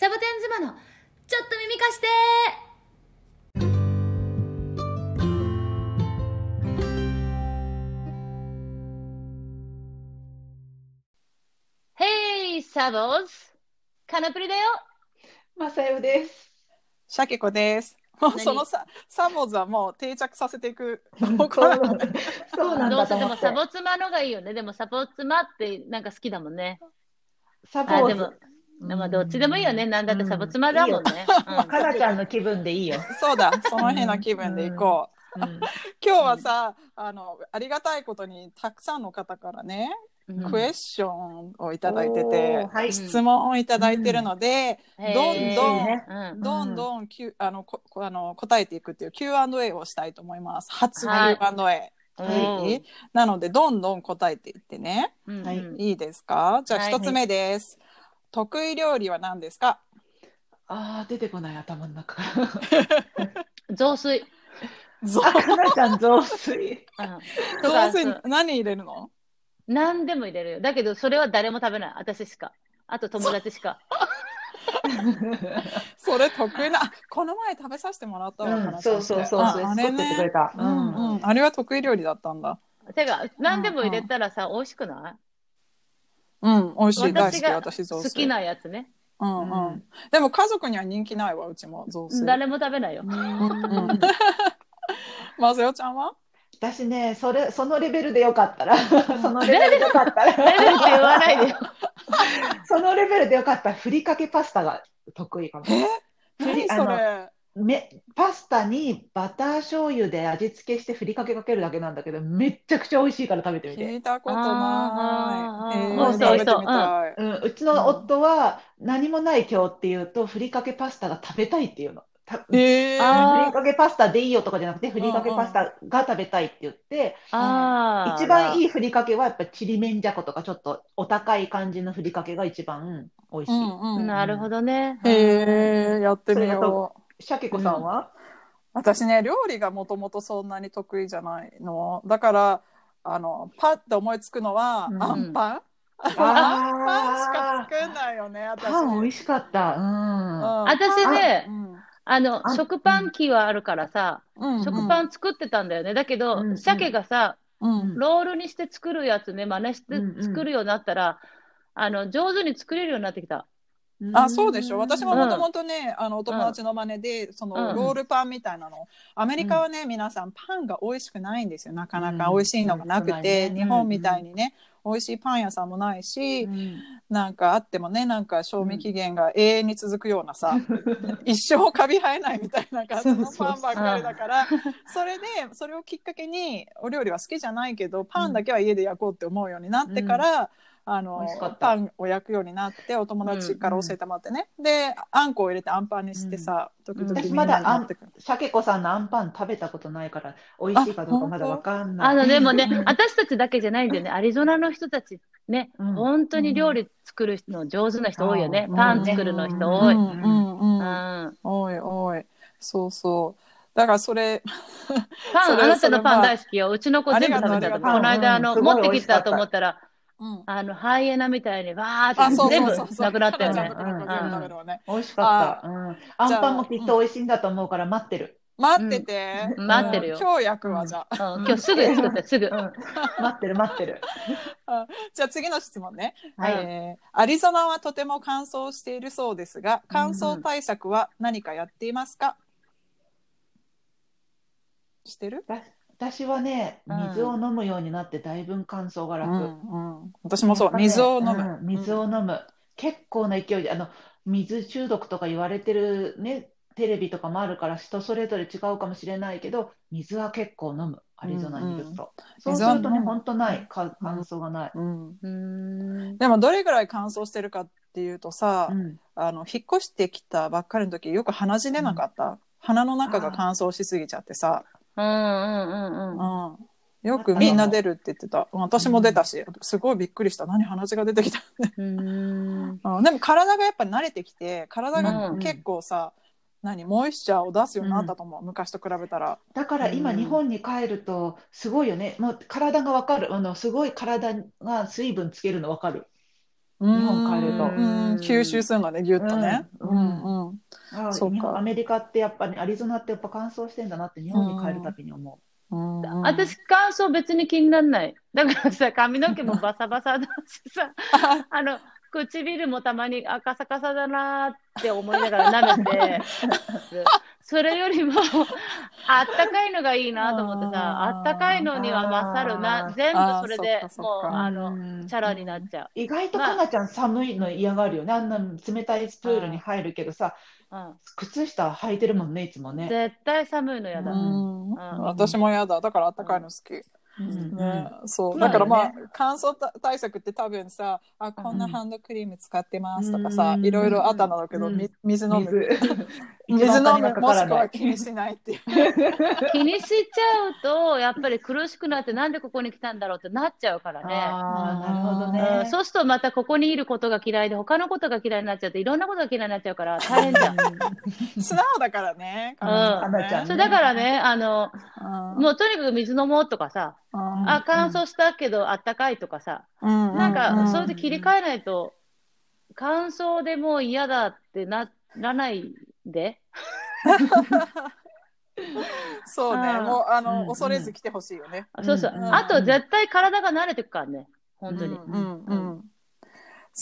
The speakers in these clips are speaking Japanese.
サボテン妻のちょっと耳貸してヘイサボーズカナプリだよまさよです。シャケ子です。もう何？そのさサボーズはもう定着させていく。そうそうなんどうせでも。サボ妻のがいいよね。でもサボ妻ってなんか好きだもんね。サボあ、でまあどっちでもいいよね。なんだってサボ妻だもんね。ズ。かなちゃんの気分でいいよ。そうだ、その日の気分で行こう。うん今日はさ、あのありがたいことにたくさんの方からね、うんクエスチョンをいただいておてー、はい。質問をいただいてるので、どんどんどんどん、Q あのここあの答えていくっていう Q&A をしたいと思います。初 Q&A。はいはいなのでどんどん答えていってね。うんはいうんいいですか？じゃあはい一つ目です。得意料理は何ですか？ああ、出てこない頭の中から。雑炊。ぞあ、かなちゃん雑炊。うんとか雑炊そう何入れるの？何でも入れるよ。だけどそれは誰も食べない。私しか。あと友達しか。それ得意な。あこの前食べさせてもらったわ。うん話そうそうそうそう。ああれ作っててくれね。た。うんうん。あれは得意料理だったんだ。てか、何でも入れたらさ、美味しくないうん、美味しい大好き私が私雑炊。好き。なやつね。うんううんん。でも家族には人気ないわうちも雑炊。誰も食べないよ。うんまずよちゃんは？私ね、それ、そのレベルでよかったら、そのレベルでよかったレベルってら、言わないでよ。そのレベルでよかったら、ふりかけパスタが得意かも。え？ふり何それ？めパスタにバター醤油で味付けしてふりかけかけるだけなんだけど、めっちゃくちゃ美味しいから食べてみて。聞いたことない。えー美味しそう食べてみたい？うん、うちの夫は何もない今日っていうと、ふりかけパスタが食べたいっていうの。たえーあふりかけパスタでいいよとかじゃなくて、ふりかけパスタが食べたいって言って、ああ。一番いい。いふりかけはやっぱちりめんじゃことかちょっとお高い感じのふりかけが一番美味しい。うんうん。なるほどね。へえ、やってみそれだよとシャケ子さんは、う。私ね、料理がもともとそんなに得意じゃないの。だから、あの、パッて思いつくのは、うんアンパン。パンしかあ作んないよね、ー私。パン美味しかった。うん。うん私ねうんあの、あ食パン機はあるからさ、うん食パン作ってたんだよね。だけど、うん鮭がさ、うんロールにして作るやつね、真似して作るようになったら、あの、上手に作れるようになってきた。あ、そうでしょ。私もうん。もともとね、あの、お友達の真似で、その、うん。ロールパンみたいなの。アメリカはね、皆さんパンが美味しくないんですよ。なかなかうん。美味しいのがなくうん。て、うん日本みたいにね、美味しいパン屋さんもないし、うん。なんかあってもね、なんか賞味期限が永遠に続くようなさ、一生カビ生えないみたいな感じのパンばっかりだから、それで、それをきっかけに、お料理は好きじゃないけど、パンだけは家で焼こうって思うようになってから、あのパンを焼くようになってお友達から教えてもらってね、であんこを入れてあんパンにしてさ、時々み私んなにまだあんシャケ子さんのあんパン食べたことないから、美味しいかどうかまだわかんない。あの、でもねうん、私たちだけじゃないんだよね。アリゾナの人たち、ね、うん。本当に料理作るの上手な人多いよね。うん。パン作るの人多い。ううん。うん。うん、ん。おいおい。そうそう。だからそれパン、それあなたのパン大好きよ。うちの子全部食べた。の。この間、あの、持ってきたと思ったら、うんあの、ハイエナみたいにわーって全部なくなったよね。美味しかった。うん。あんパンもきっと美味しいんだと思うから待ってる。待ってて、うん。待ってるよ。うん。今日焼くわじゃあ、うん。今日すぐ作って、すぐ。う。ん。待ってる待ってる。じゃあ次の質問ね、アリゾナはとても乾燥しているそうですが乾燥対策は何かやっていますか、してる、だ私はね、うん水を飲むようになってだいぶ乾燥が楽。うんうん、私もそう、水を飲む、うん水を飲む。結構な勢いで、あの、水中毒とか言われてるね、テレビとかもあるから人それぞれ違うかもしれないけど、水は結構飲む。アリゾナにいると。そうするとね、本当ない。か乾燥がない。うん、うーん。でもどれぐらい乾燥してるかっていうとさ、うんあの引っ越してきたばっかりの時よく鼻血出なかった、鼻の中が乾燥しすぎちゃってさ、うんうんうんうん。うん、よくみんな出るって言ってた私も出たし、すごいびっくりした何鼻血が出てきたうーん。うんでも体がやっぱ慣れてきて体がうん結構さ、何モイスチャーを出すようになったと思う、昔と比べたらだから今、うん日本に帰ると、すごいよね。もう体がわかる。あの、すごい体が水分つけるのわかる。日本帰るとうん。吸収するのね、ぎゅっとね。ううん。ん。うん。あそうか。アメリカってやっぱり、アリゾナってやっぱ乾燥してんだなって日本に帰るたびに思う。んうん。私、乾燥別に気にならない。だからさ、髪の毛もバサバサだしさ、あの、唇もたまに赤さかさだなーって思いながら舐めて、それよりも、あったかいのがいいなと思ってさ、あったかいのには勝るな、全部それでもう、あの、う。チャラになっちゃう。意外とかなちゃん寒いの嫌がるよね。あんな冷たいプールに入るけどさ、うん。靴下履いてるもんね、いつもね。絶対寒いのやだ。うん。うん。私も嫌だ。だからあったかいの好き。うん。ね、そう。そうだからまあ、乾燥た対策って多分さあこんなハンドクリーム使ってますとかさ、うん。いろいろあったんだけど、うん。み水飲む水。水飲むもしくはい気にしないっていう 気にしちゃうと、やっぱり苦しくなって、なんでここに来たんだろうってなっちゃうからね。ああ、なるほどうんね。そうするとまたここにいることが嫌いで、他のことが嫌いになっちゃって、いろんなことが嫌いになっちゃうから大変じゃん。素直だからね。うんそうだからね、あの、うんもうとにかく水飲もうとかさ、うんあ、乾燥したけどあったかいとかさ、うんなんか、うんそれで切り替えないと、乾燥でもう嫌だってならないで。そうねもうあの、うん恐れず来てほしいよね。そうそう。うんあと絶対体が慣れてくからね、本当に。うんうんうん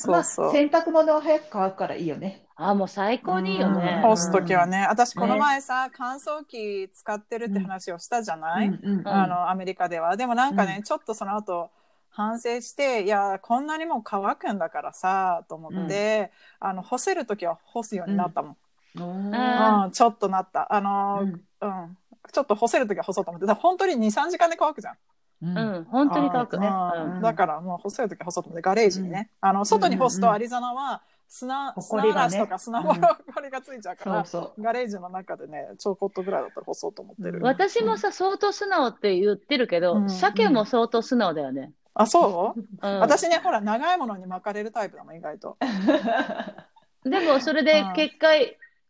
まあ、そうそう。洗濯物は早く乾くからいいよね。あ、もう最高にいいよね。干すときはね、私この前さ、乾燥機使ってるって話をしたじゃない、うんうんあのアメリカでは。でもなんかね、うちょっとその後反省して、いや、こんなにも乾くんだからさ、と思って、あの干せるときは干すようになったもん。うんちょっとなった。あの、ううんん、ちょっと干せるときは干そうと思って。だから本当に2、3時間で乾くじゃん。うんうん、本当に乾くね。だからもう干せるときは干そうと思って、ガレージにね。あの外に干すとアリゾナは砂、ほ砂嵐とか砂ぼこりがついちゃうから、そうそう。ガレージの中でね、ちょこっとぐらいだったら干そうと思ってる。うん私もさ、相当素直って言ってるけど、うん鮭も相当素直だよね。あ、そう、うん、私ね、ほら、長いものに巻かれるタイプだもん、意外と。でもそれでうん結果、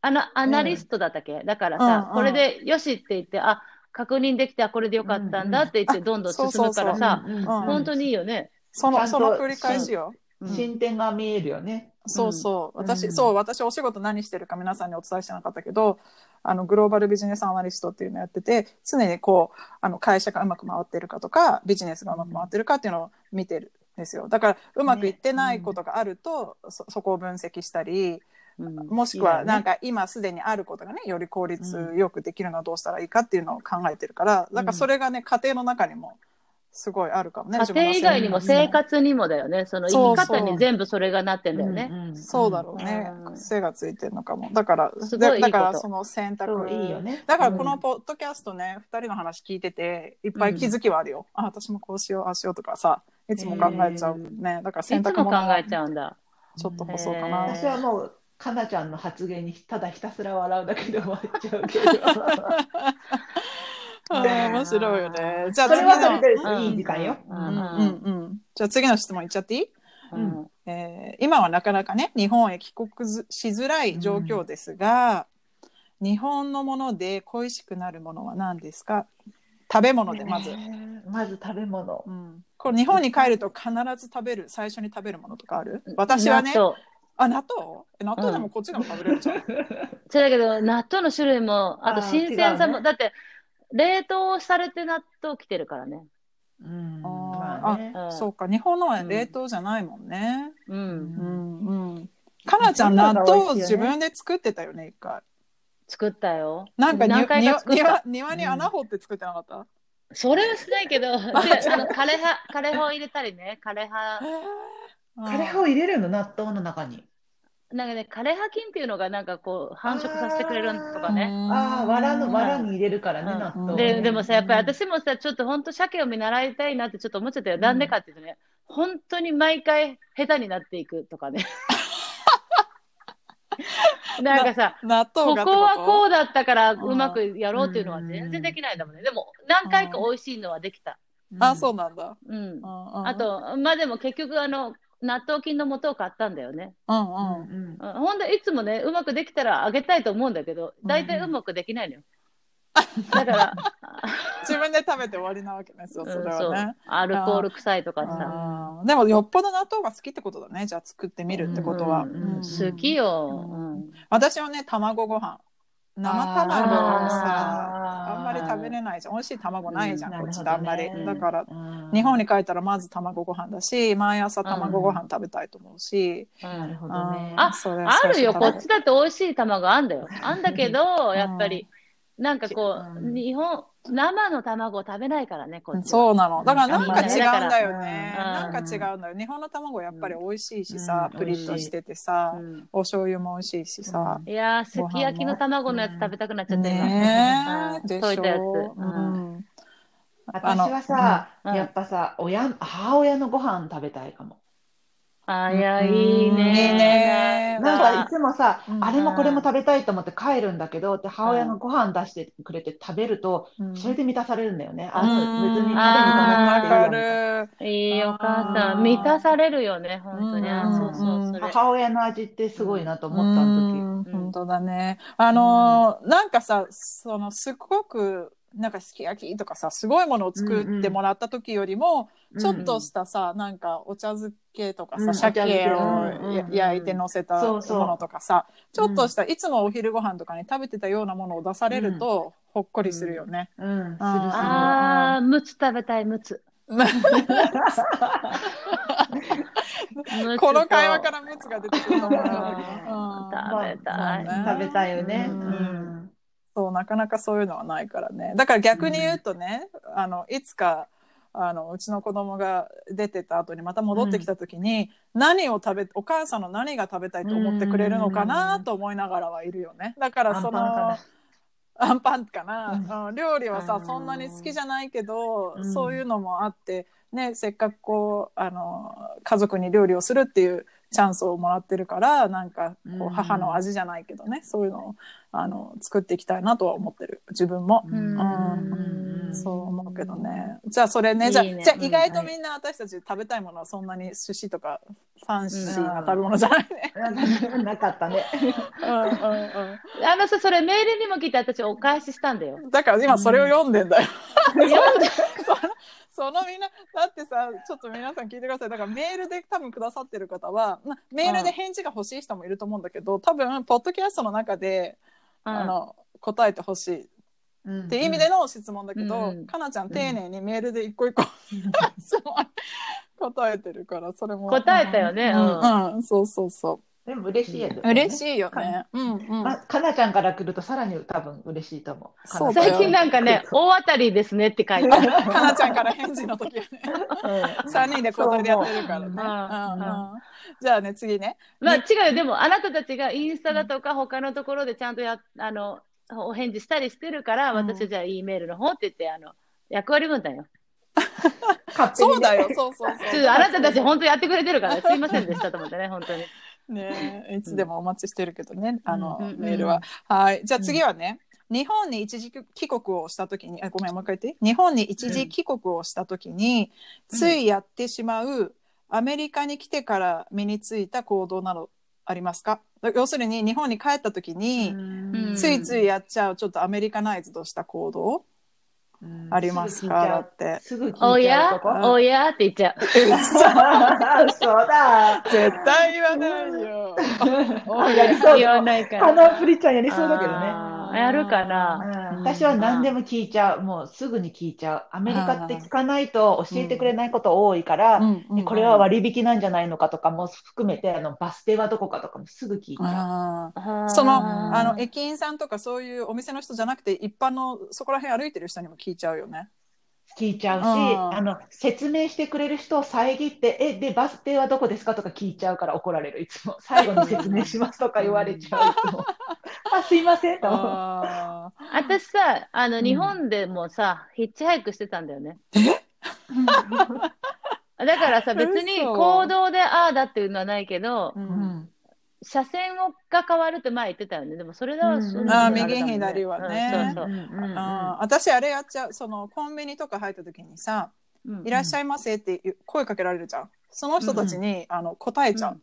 あのアナリストだったっけ、だからさ、うんこれでよしって言って、あ確認できて、あこれでよかったんだって言って、どんどん進むからさ、うんうんうん本当にいいよね。その、その繰り返しよ。うん進展が見えるよね。そうそう。私、うんそう、私お仕事何してるか皆さんにお伝えしてなかったけど、あの、グローバルビジネスアナリストっていうのをやってて、常にこう、あの、会社がうまく回ってるかとか、ビジネスがうまく回ってるかっていうのを見てるんですよ。だから、うまくいってないことがあると、そ、そこを分析したり、うんもしくは、なんか今すでにあることがね、より効率よくできるのはどうしたらいいかっていうのを考えてるから、だからそれがね、家庭の中にもすごいあるかもね。家庭以外にも生活にもだよね。その生き方に全部それがなってんだよね。うんそうだろうねう。ん癖がついてるのかも。だから、いいいだだからその選択。いいよね。だからこのポッドキャストね、二人の話聞いてて、いっぱい気づきはあるよ。あ、私もこうしよう、ああしようとかさ、いつも考えちゃうね。だからい選つも考択もえちゃうんだ。ちょっと細かへな。私はもう、かなちゃんの発言にただひたすら笑うだけで終わっちゃうけど。あー面白いよね。じゃあそれはそれ次でうんいい時間よ。うん。の、うんうん。うん。じゃあ次の質問いっちゃっていい？うん。えー今はなかなかね日本へ帰国ずしづらい状況ですが、日本のもので恋しくなるものは何ですか？食べ物でまず、えーまず食べ物。う。ん、これ日本に帰ると必ず食べる最初に食べるものとかある？私はねあ納豆？え納豆でもこっちでも食べれるじゃん、そうだけど、納豆の種類も、あと新鮮さも、ね。だって、冷凍されて納豆来てるからね。うんあーまあね。うん。そうか日本のは冷凍じゃないもんね。う。うんんうん。かなちゃん納豆を自分で作ってたよね一回。作ったよ。なんかに何回か庭。庭に穴掘って作ってなかった、それはしないけど、であの枯れ葉、枯れ葉を入れたりね、枯れ葉、カレーを入れるの納豆の中に。なんかね、枯れ葉菌っていうのがなんかこう、繁殖させてくれるとかね。ああ、藁の、藁に入れるからね、うん納豆。ででもさ、やっぱり私もさ、ちょっと本当、鮭を見習いたいなってちょっと思っちゃったよ。なんでかっていうとね、本当に毎回下手になっていくとかね。なんかさ、納豆がってここはこううだったからんうまくやろうっていうのは全然できないんだもんね。でも何回か美味しいのはできた。あそうなんだ、うん。ああと、まあでも結局あの、納豆菌の素を買ったんだよね。うんうんうんほんでいつもね、うまくできたらあげたいと思うんだけど、大体うまくできないのよ。だから、自分で食べて終わりなわけね。そう、それはね。アルコール臭いとかさ。でもよっぽど納豆が好きってことだね。じゃあ作ってみるってことは。うんうん好きよ。私はね、卵ご飯。生卵をさ、あんまり食べれないじゃん。美味しい卵ないじゃん、うんこっちってあんまり。だから、うん日本に帰ったらまず卵ご飯だし、毎朝卵ご飯食べたいと思うし。なるほどね。ああるよ、こっちだって美味しい卵あんだよ。あんだけど、やっぱり、なんかこう、うん日本、生の卵を食べないからね、こっちは。そうなの。だからなんか違うんだようんね。うんなんか違うんだよ。日本の卵やっぱり美味しいしさ、うんプリッとしててさ、うんお醤油も美味しいしさ。いやー、すき焼きの卵のやつ食べたくなっちゃって今ねえ、うんでし溶いたやつ。ょ。ううんん。私はさ、うんやっぱさ、親、母親のご飯食べたいかも。あ、いや、いいね。いいねなんかいつもさ、うんあれもこれも食べたいと思って帰るんだけど、で母親がご飯出してくれて食べると、うんそれで満たされるんだよね。あ、うん別に食べに行かわかなくる。いいお母さん。満たされるよね、本当に。そうそう、それ。母親の味ってすごいなと思ったうん時。本当だね。あのーなんかさ、そのすごく、なんかすき焼きとかさ、すごいものを作ってもらった時よりも、ちょっとしたさ、なんかお茶漬けとかさ、うん。鮭を焼いて乗せたものとかさ、ちょっとした、いつもお昼ご飯とかに食べてたようなものを出されると、ほっこりするよね。うん、するする。あー、むつ食べたい、むつ。この会話からムツが出てくる食べたい。食べたいよね。ううんん。そうなかなかそういうのはないからね。だから逆に言うとね、あのいつかあのうちの子供が出てた後にまた戻ってきた時に、何を食べお母さんの何が食べたいと思ってくれるのかなと思いながらはいるよね。だからそのアンパンかな。料理はさ、うんそんなに好きじゃないけど、うん。そういうのもあって、ね、せっかくこうあの家族に料理をするっていうチャンスをもらってるからなんかこううん。母の味じゃないけどね、そういうのをあの作っていきたいなとは思ってる。自分も。うん。うん。そう思うけどね。じゃあそれね、じゃあ、いいね。じゃあ意外とみんな私たち食べたいものはそんなに寿司とかファンシーな食べ物じゃないね。なかったね。うんうんうん。あのさ、それメールにも来て私お返ししたんだよ。だから今それを読んでんだよ。読んでそのみんなだってさちょっと皆さん聞いてください。だからメールで多分くださってる方はまメールで返事が欲しい人もいると思うんだけど多分ポッドキャストの中で、あの答えてほしい。っていう意味での質問だけど、うん。かなちゃん丁寧にメールで一個一個質問答えてるからそれも。答えたよね。ううん。ん、うん、そうそうそでも嬉しいやつ、う嬉しいよね。うんうん、まあ、かなちゃんから来るとさらに多分嬉しいと思う。そう最近なんかね、大当たりですねって書いてある。かなちゃんから返事の時はね。3人で答えでやってるからね、そうう。ん思うん。じゃあね次ね。まあ違うよ。でもあなたたちがインスタだとか他のところでちゃんとや、あの、お返事したりしてるから、うん。私はじゃあ E メールの方って言って、あの、役割分担よ。そうだよ、そうそうそう。ちょっとあなたたち本当やってくれてるから、すいませんでしたと思ってね、本当に。ね。いつでもお待ちしてるけどね、あの、うんメールは。はい。じゃあ次はね、日本に一時帰国をしたときに、あ、ごめん、もう一回言って。日本に一時帰国をしたときに、うん。ついやってしまう、アメリカに来てから身についた行動などありますか？要するに、日本に帰ったときに、うん。ついついやっちゃう、ちょっとアメリカナイズドした行動うんありますか？だって。すぐ聞いちゃうおや？おや？って言っちゃう。そうだ。絶対言わないよ。お やりそう言わないから。あのプリちゃんやりそうだけどね。やるかな。うん私は何でも聞いちゃう。もうすぐに聞いちゃう。アメリカって聞かないと教えてくれないこと多いから、これは割引なんじゃないのかとかも含めて、あのバス停はどこかとかもすぐ聞いちゃう。そのあの駅員さんとかそういうお店の人じゃなくて一般のそこら辺歩いてる人にも聞いちゃうよね。聞いちゃうし、うんあの説明してくれる人を遮って、え、で、バス停はどこですかとか聞いちゃうから怒られる、いつも。最後に説明しますとか言われちゃう、いつも。あ、すいません。と。あ私さ、あの、ん。日本でもさ、ヒッチハイクしてたんだよね。だからさ、別に嘘行動でああだっていうのはないけどー、ううん。ん車線をが変わるって前言ってたよね。でもそれは、うん。あー右左はね。私あれやっちゃう。そのコンビニとか入った時にさうん「いらっしゃいませ」って声かけられるじゃん。その人たちに、あの答えちゃう。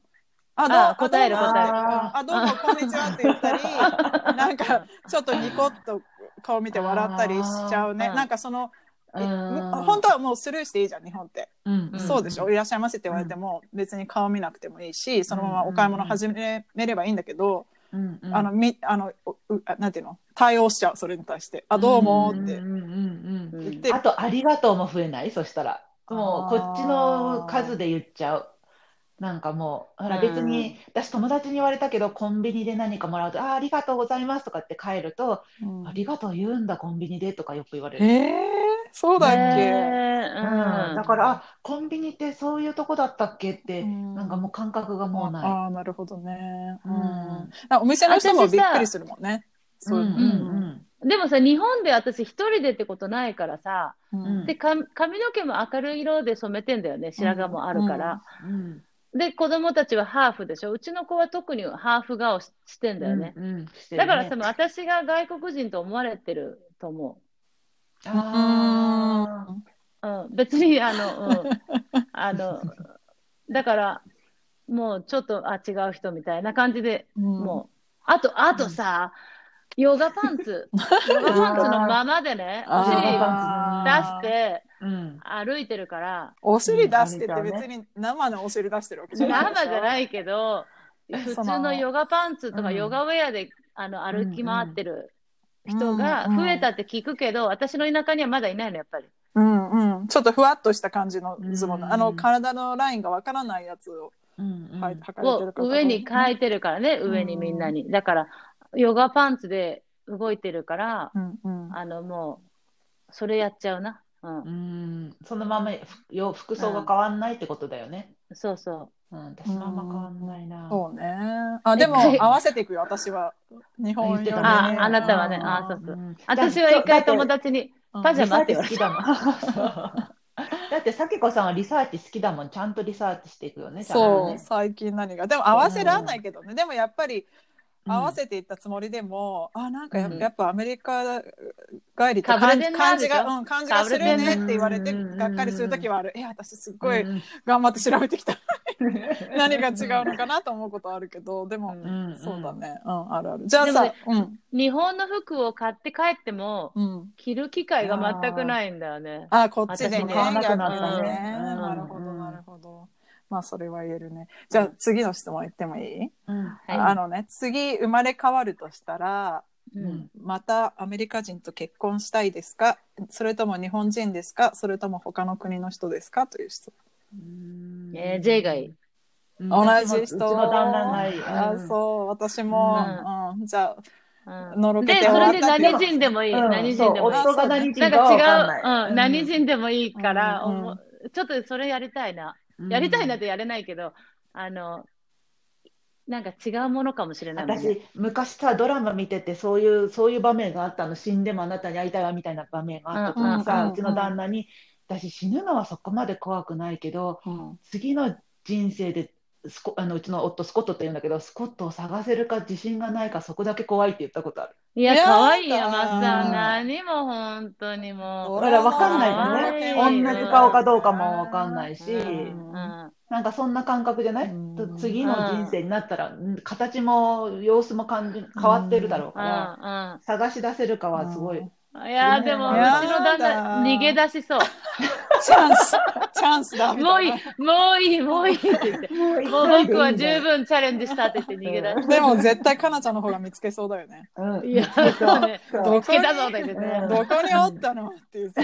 うんあどう？あ答える答える。ああどうもこんにちはって言ったり なんかちょっとニコッと顔見て笑ったりしちゃうね。なんかその本当はもうスルーしていいじゃん日本って、うんうん。そうでしょ？いらっしゃいませって言われても別に顔見なくてもいいしそのままお買い物始めればいいんだけど、うんうんあのみあのうあなんていうの？対応しちゃうそれに対して「あどうも」って。うんうんあと、ありがとうも増えない？そしたら。もう、こっちの数で言っちゃう。なんかもう、ほらうん。別に、私友達に言われたけど、コンビニで何かもらうと、あー、ありがとうございますとかって帰ると、うん。ありがとう言うんだ、コンビニでとかよく言われる。えー、そうだっけ、ねうん、だから、あ、コンビニってそういうとこだったっけって、うん。なんかもう感覚がもうない。ああなるほどね、うん。うん。あお店の人もびっくりするもんね。そういうのうん。うんでもさ、日本で私一人でってことないからさ、うん。うん。で、か髪の毛も明るい色で染めてんだよね、白髪もあるから。うんで、子供たちはハーフでしょ？うちの子は特にハーフ顔ししてんだよね。うんうんねだからその私が外国人と思われてると思あう。うん、別に、あの、うん、あの、だから、もうちょっと、あ、違う人みたいな感じで、もう、あと、あとさ、ヨガパンツ、ヨガパンツのままでね、お尻出して歩いてるから、お尻出してってうん別に生のお尻出してるわけじゃない生じゃないけど、普通のヨガパンツとかうん。ヨガウェアであの歩き回ってる人が増えたって聞くけど、私の田舎にはまだいないの、やっぱり。うんうん。ちょっとふわっとした感じのズボン、うんあの体のラインがわからないやつをうん上に変えてるからね、上にみんなに。だから、ヨガパンツで動いてるから、うんうん。あのもう、それやっちゃうな。うん。う、ん。そのままふよ服装が変わんないってことだよね。そうそう。ん、私もあんま変わんないな。そうね。あでもえ合わせていくよ私は。日本よりね。言ってたね。ああなたはね。うんあそうそう。うん。私は一回友達に、うんパジャマってリ言われた。だもん。だって、さきこさんはリサーチ好きだもん。ちゃんとリサーチしていくよね。ちゃんとそうね最近何が。でも合わせらんないけどね。でもやっぱりうん合わせていったつもりでも、あなんかや,、っぱアメリカ帰りってかぶれてんな感じが、うん、感じがするねって言われてうんがっかりする時はある、え私すっごいうん頑張って調べてきた。何が違うのかなと思うことあるけどでも、うん。そうだね。うん。あるある。じゃあさ、日本の服を買って帰っても、うん。着る機会が全くないんだよね。あこっちでね。なくなったね。うん。なるほどうんなるほどまあそれは言えるねじゃあ次の質問言ってもいい、うんはいあのね次生まれ変わるとしたらうんまたアメリカ人と結婚したいですか？それとも日本人ですか？それとも他の国の人ですか？という質うんえー J がいい。同じうち人の旦那がいい。あうんそう私も、うんじゃうんのろけてで、それで何人でもいい。うん何人でもいい。そう夫が何人なんか違う。うん、何人でもいいから、ちょっとそれやりたいな。うん。やりたいなってやれないけど、あの、なんか違うものかもしれないね。私、昔さ、ドラマ見てて、そういう、そういう場面があったの、死んでもあなたに会いたいわみたいな場面があった時にうんさ、うんうちの旦那に、私、死ぬのはそこまで怖くないけど、あ、うん。次の人生でスコあのうちの夫、スコットって言うんだけど、スコットを探せるか自信がないか、そこだけ怖いって言ったことある。いや、やだ可愛いよ、松さん。何も本当にもう。だから分かんないよね。同じ顔かどうかも分かんないし、なんかそんな感覚じゃない、次の人生になったら、うん形も様子も感じ変わってるだろうから、探し出せるかはすごい。いや、でも、うちやだの旦那、逃げ出しそう。チャンスチャンスだみもういいもういい、もういいって言って。もう僕は十分チャレンジしたって言って逃げ出し でも絶対かなちゃんの方が見つけそうだよね。うんた。いや、そうね。ど見つけたぞって言ってねうん。どこにおったの？っていうさ。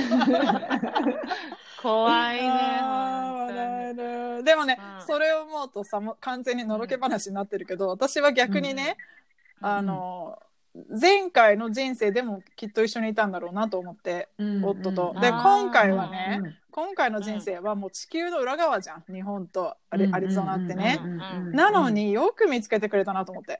怖いね。でもね、うんそれを思うとさ完全にのろけ話になってるけど私は逆にね、あの前回の人生でもきっと一緒にいたんだろうなと思って、うん夫と。うん。であー。今回はね、うん今回の人生はもう地球の裏側じゃん。日本とアリ,、ゾナってね、なのによく見つけてくれたなと思って、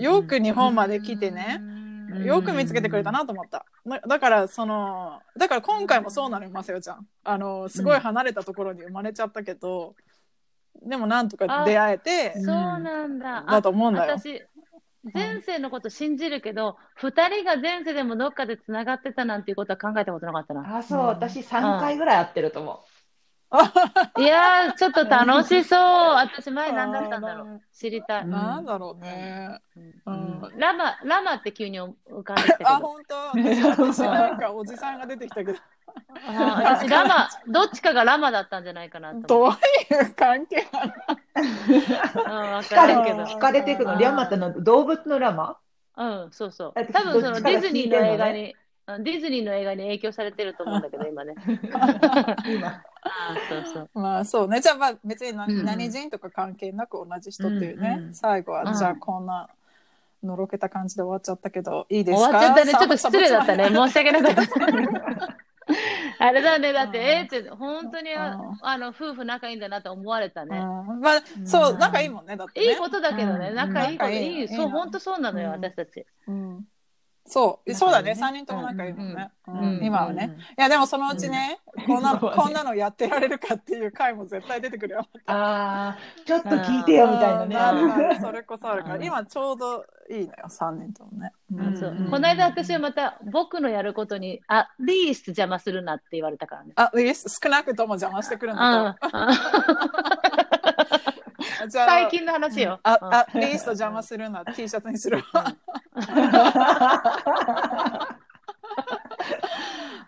よく日本まで来てね、うんよく見つけてくれたなと思った。だだから、その、だから今回もそうなのよ、まさよちゃん。あの、すごい離れたところに生まれちゃったけど、でもなんとか出会えてそう、なんだ。だと思うんだよ。私、前世のこと信じるけど、二人が前世でもどっかでつながってたなんていうことは考えたことなかったな。あ、そう、私3回ぐらい会ってると思いやー、ちょっと楽しそう。私前何だったんだろう。知りたい。うんなんだろうね。ラマ、ラマって急に浮かんできたけあ、ど。本当私私なんかおじさんが出てきたけど、あ私、ラマ、どっちかがラマだったんじゃないかなどういう関係なの？って。うん、わ惹かれかるけど。惹かれていくの、リャマっての動物のラマ？うん、そうそうえ。多分そのディズニーの映画に、うんディズニーの映画に影響されてると思うんだけど、今ね。今。あそうそう。まあそうね。じゃあまあ別にな、うん何人とか関係なく同じ人っていうね。うんうん最後は、うんじゃあこんなのろけた感じで終わっちゃったけど、いいです終かわっちゃったね。ちょっとサ失礼だったね。申し訳なかった。あれだね。だって、うんえーって、本当にあの夫婦仲いいんだなと思われたね。うんまあそう、うん仲いいもんね。だってね。いいことだけどね。うん仲いいこと、仲いいそう、の本当そうなのよ、うん私たち。うんそう、そうだね。三人とも仲いいもんね。うん。うん。うん。今はね。いやでもそのうちね、こんなこんなのやってられるかっていう回も絶対出てくるよ。ああ、ちょっと聞いてよみたいなね。それこそあるから、うん。今ちょうどいいのよ、三人ともね。ううん。そう。うんこの間私はまた僕のやることに、あ、リース邪魔するなって言われたからね。あ、リス少なくとも邪魔してくるんだと。じゃあ最近の話よ。あ、うんあ、リースト邪魔するな、T シャツにするわ。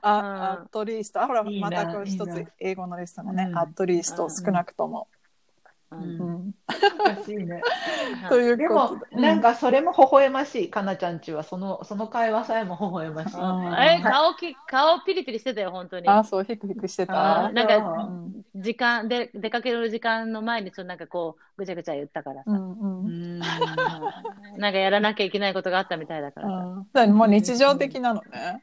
あ、うんアットリースト。あ、ほら、また一つ英語のレッスンもね、うんアットリースト少なくとも。ううんうんおかしいね。というでもなんかそれも微笑ましい。かなちゃんちは、その、その会話さえも微笑ましい。うんえ、顔き、顔ピリピリしてたよ、本当に。あ、そう、ヒクヒクしてた。あなんかうん時間で、出かける時間の前に、ちょっとなんかこう、ぐちゃぐちゃ言ったからさ。なんかやらなきゃいけないことがあったみたいだからもう日常的なのね。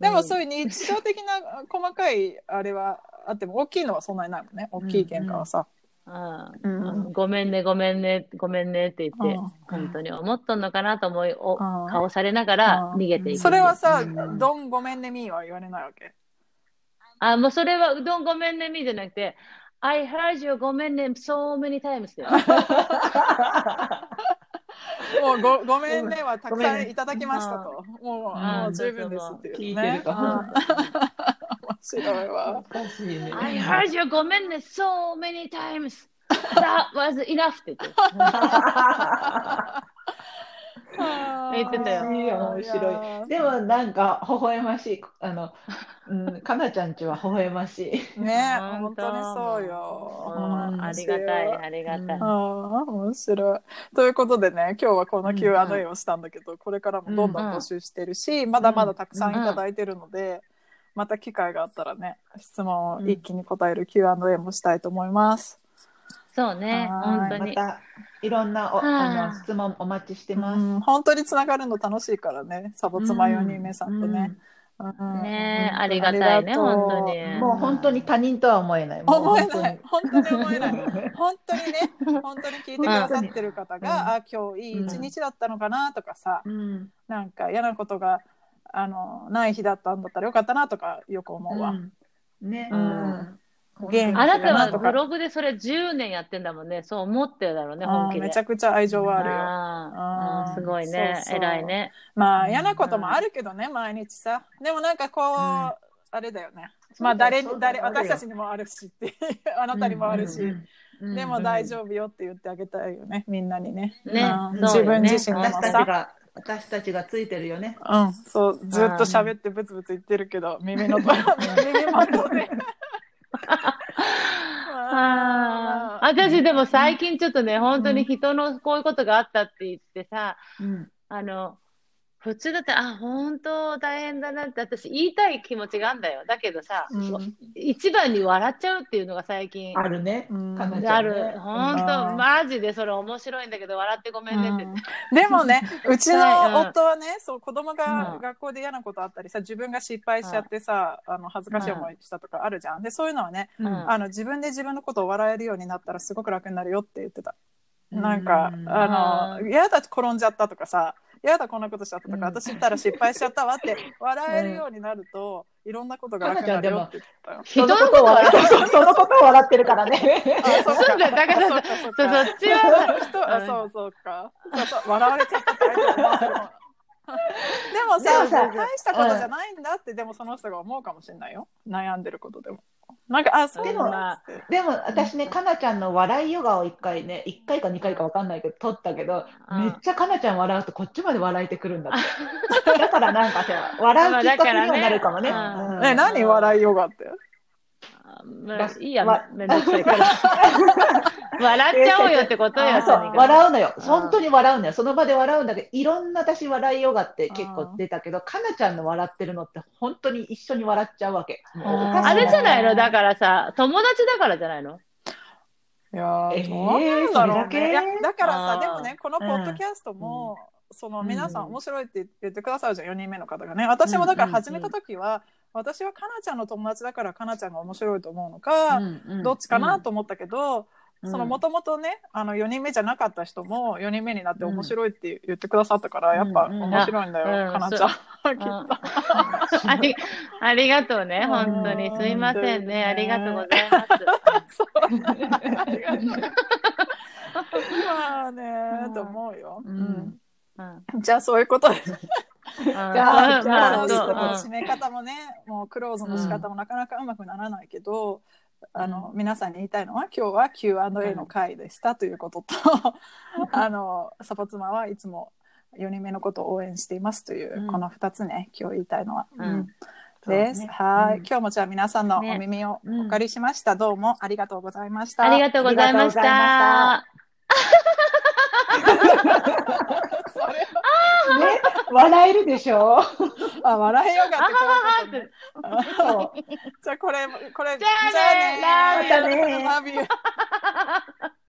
でもそうういう日常的な 細かいあれはあっても大きいのはそんなにないもんね。大きい喧嘩はさ。んうんごめんね、ごめんね、ごめんねって言って、うん本当に思っとんのかなと思い、おうん顔されながら逃げていく。それはさ、うんどんごめんねみーは言われないわけ？あ、もうそれはうどんごめんねみじゃなくて、I heard you ごめんね so many times だよ。もうごごめんねはたくさんいただきましたと。もううんもう十分ですっていう聞いね。てるかうん面白いわね。I heard you ごめんね so many times. That was enough って言って。言ってたよいいよ面白い。でもなんか微笑ましい。あの、うん、かなちゃんちは微笑ましい。ね本本当当にそうよ。うんありがたい、ありがたい。面白い。ということでね、今日はこの Q&A をしたんだけど、これからもどんどん募集してるし、まだまだたくさんいただいてるので、また機会があったらね、質問を一気に答える Q&A もしたいと思います。そうね、はい本当に。またいろんなおはああの質問お待ちしてます。うん、本当につながるの楽しいからね、サボツマ4人目さんとね。うんねえ、うんありがたいね、ありがとう本当に。うんもう本当に他人とは思えない。もう思え本当にない。本当に思えない。本当にね、本当に聞いてくださってる方うんが、あ、今日いい一日だったのかなとかさ、うんなんか嫌なことがあのない日だったんだったらよかったなとかよく思うわ。うんね、うんあなたはブログでそれ10年やってんだもんね。そう思ってるだろうね、うん本気で。めちゃくちゃ愛情はあるよ。すごいねそうそう偉いね。まあ嫌なこともあるけどね、毎日さ。でもなんかこう、あれだよね。まあ誰誰私たちにもあるしって あなたにもあるし、うんうんでも大丈夫よって言ってあげたいよねみんなにね。ねうん自分自身にもさ。が私たちがついてるよね。うん、そうずっと喋ってブツブツ言ってるけど耳のと 耳元で。あー。私でも最近ちょっとね、本当に人のこういうことがあったって言ってさ、うん。あの、普通だったら、あ、本当大変だなって私言いたい気持ちがあるんだよ。だけどさ、うん一番に笑っちゃうっていうのが最近あるね。うんねある。本当うんマジでそれ面白いんだけど、笑ってごめんねって。うんでもね、うちの夫はね、そう子供がうん学校で嫌なことあったりさ、自分が失敗しちゃってさ、あの恥ずかしい思いしたとかあるじゃん。で、そういうのはね、あの自分で自分のことを笑えるようになったらすごく楽になるよって言ってた。なんか、うんあの、嫌だ転んじゃったとかさ、嫌だこんなことしちゃったとか、うん私ったら失敗しちゃったわって 笑えるようになると、いろんなことが楽になるよって言ってたよ。人のこと笑ってそのそのことを笑ってるからね。あ、そうか。そうだからそっちは そうそうか。そうそう笑われちゃったって相手が思わせるもんでもさでもさ大したことじゃないんだって、でもその人が思うかもしれないよ悩んでることでもなんか、あ、そうでもでも私ね、かなちゃんの笑いヨガを一回ね、一回か二回かわかんないけど、撮ったけど、うんめっちゃかなちゃん笑うとこっちまで笑えてくるんだって。だからなんかさ、笑うきっかけにはなるかもね。ね何笑いヨガって？いいやわ、めんどくさいから。笑っちゃおうよってことよ、あそう笑うのよ。うん。本当に笑うのよ。その場で笑うんだけど、いろんな私笑いヨガって結構出たけど、かなちゃんの笑ってるのって本当に一緒に笑っちゃうわけ。あれじゃないの？うんだからさ、友達だからじゃないの？いやー、えーどうなんだろうね。い。やだからさ、でもね、このポッドキャストも、その皆さんうん。面白いって言ってくださるじゃん、4人目の方がね。私もだから始めた時は、私はかなちゃんの友達だからかなちゃんが面白いと思うのか、うんうん。どっちかなと思ったけど、うんそのもともとね、あの4人目じゃなかった人も4人目になって面白いって言ってくださったから、やっぱ面白いんだよ、うん。かなちゃん。きっうん。と。ありありがとうね、うん。本当に。すいませんね。うんありがとうございます。そう。ありがとう。まあね、と思うよ。うん。うん。じゃあそういうことで。じゃあ締め方もね、もうクローズの仕方もなかなかうまくならないけど、あの皆さんに言いたいのは今日は Q&A の回でしたということと、あのサポ妻はいつも4人目のことを応援していますという、うん。この2つね今日言いたいのは。うん。うん。です。ね。はい、うん。今日もじゃあ皆さんのね。お耳をうんお借りしました。どうもありがとうございました。ありがとうございました。それね、笑えるでしょ？は あ笑いよがってこういうことね。そう。じゃあこれこれじゃあねじゃあね